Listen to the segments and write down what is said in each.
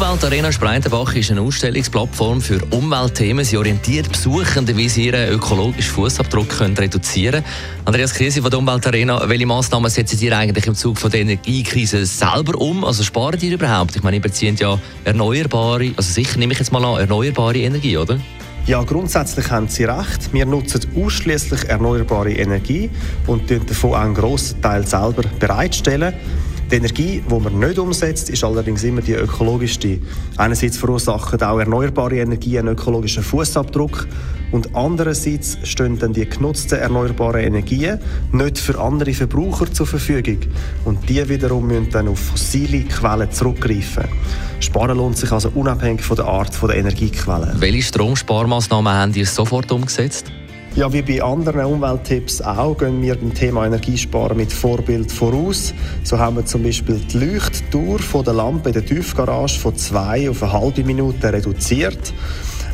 Umweltarena Spreitenbach ist eine Ausstellungsplattform für Umweltthemen. Sie orientiert Besuchende, wie sie ihren ökologischen Fußabdruck reduzieren können. Andreas Krise von der Umweltarena, welche Massnahmen setzen Sie eigentlich im Zug von der Energiekrise selber um? Also sparen die überhaupt? Ich meine, Sie beziehen ja erneuerbare, also sicher nehme ich jetzt mal an, erneuerbare Energie, oder? Ja, grundsätzlich haben Sie recht. Wir nutzen ausschließlich erneuerbare Energie und davon einen grossen Teil selber bereitstellen. Die Energie, die man nicht umsetzt, ist allerdings immer die ökologischste. Einerseits verursachen auch erneuerbare Energie einen ökologischen Fußabdruck und andererseits stehen dann die genutzten erneuerbaren Energien nicht für andere Verbraucher zur Verfügung und die wiederum müssen dann auf fossile Quellen zurückgreifen. Sparen lohnt sich also unabhängig von der Art der Energiequelle. Welche Stromsparmaßnahmen haben Sie sofort umgesetzt? Ja, wie bei anderen Umwelttipps auch, gehen wir beim Thema Energiesparen mit Vorbild voraus. So haben wir zum Beispiel die Leuchttour von der Lampe in der Tiefgarage von zwei auf eine halbe Minute reduziert.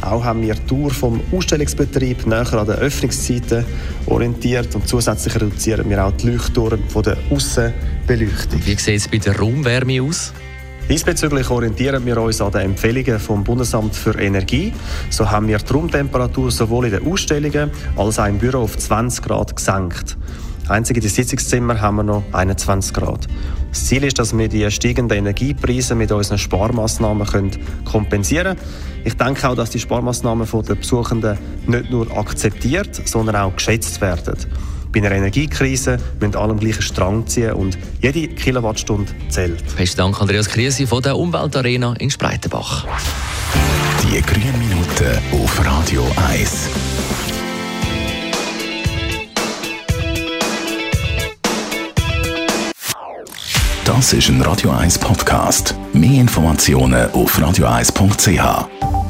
Auch haben wir die Tour vom Ausstellungsbetrieb näher an den Öffnungszeiten orientiert und zusätzlich reduzieren wir auch die Leuchttouren von der Aussenbeleuchtung. Wie sieht es bei der Raumwärme aus? Diesbezüglich orientieren wir uns an den Empfehlungen vom Bundesamt für Energie. So haben wir die Raumtemperatur sowohl in den Ausstellungen als auch im Büro auf 20 Grad gesenkt. Einzig in den Sitzungszimmern haben wir noch 21 Grad. Das Ziel ist, dass wir die steigenden Energiepreise mit unseren Sparmaßnahmen kompensieren können. Ich denke auch, dass die Sparmaßnahmen den Besuchenden nicht nur akzeptiert, sondern auch geschätzt werden. Bei einer Energiekrise müssen alle am gleichen Strang ziehen und jede Kilowattstunde zählt. Besten Dank, Andreas Krise von der Umweltarena in Spreitenbach. Die grünen Minuten auf Radio 1. Das ist ein Radio 1 Podcast. Mehr Informationen auf radio1.ch.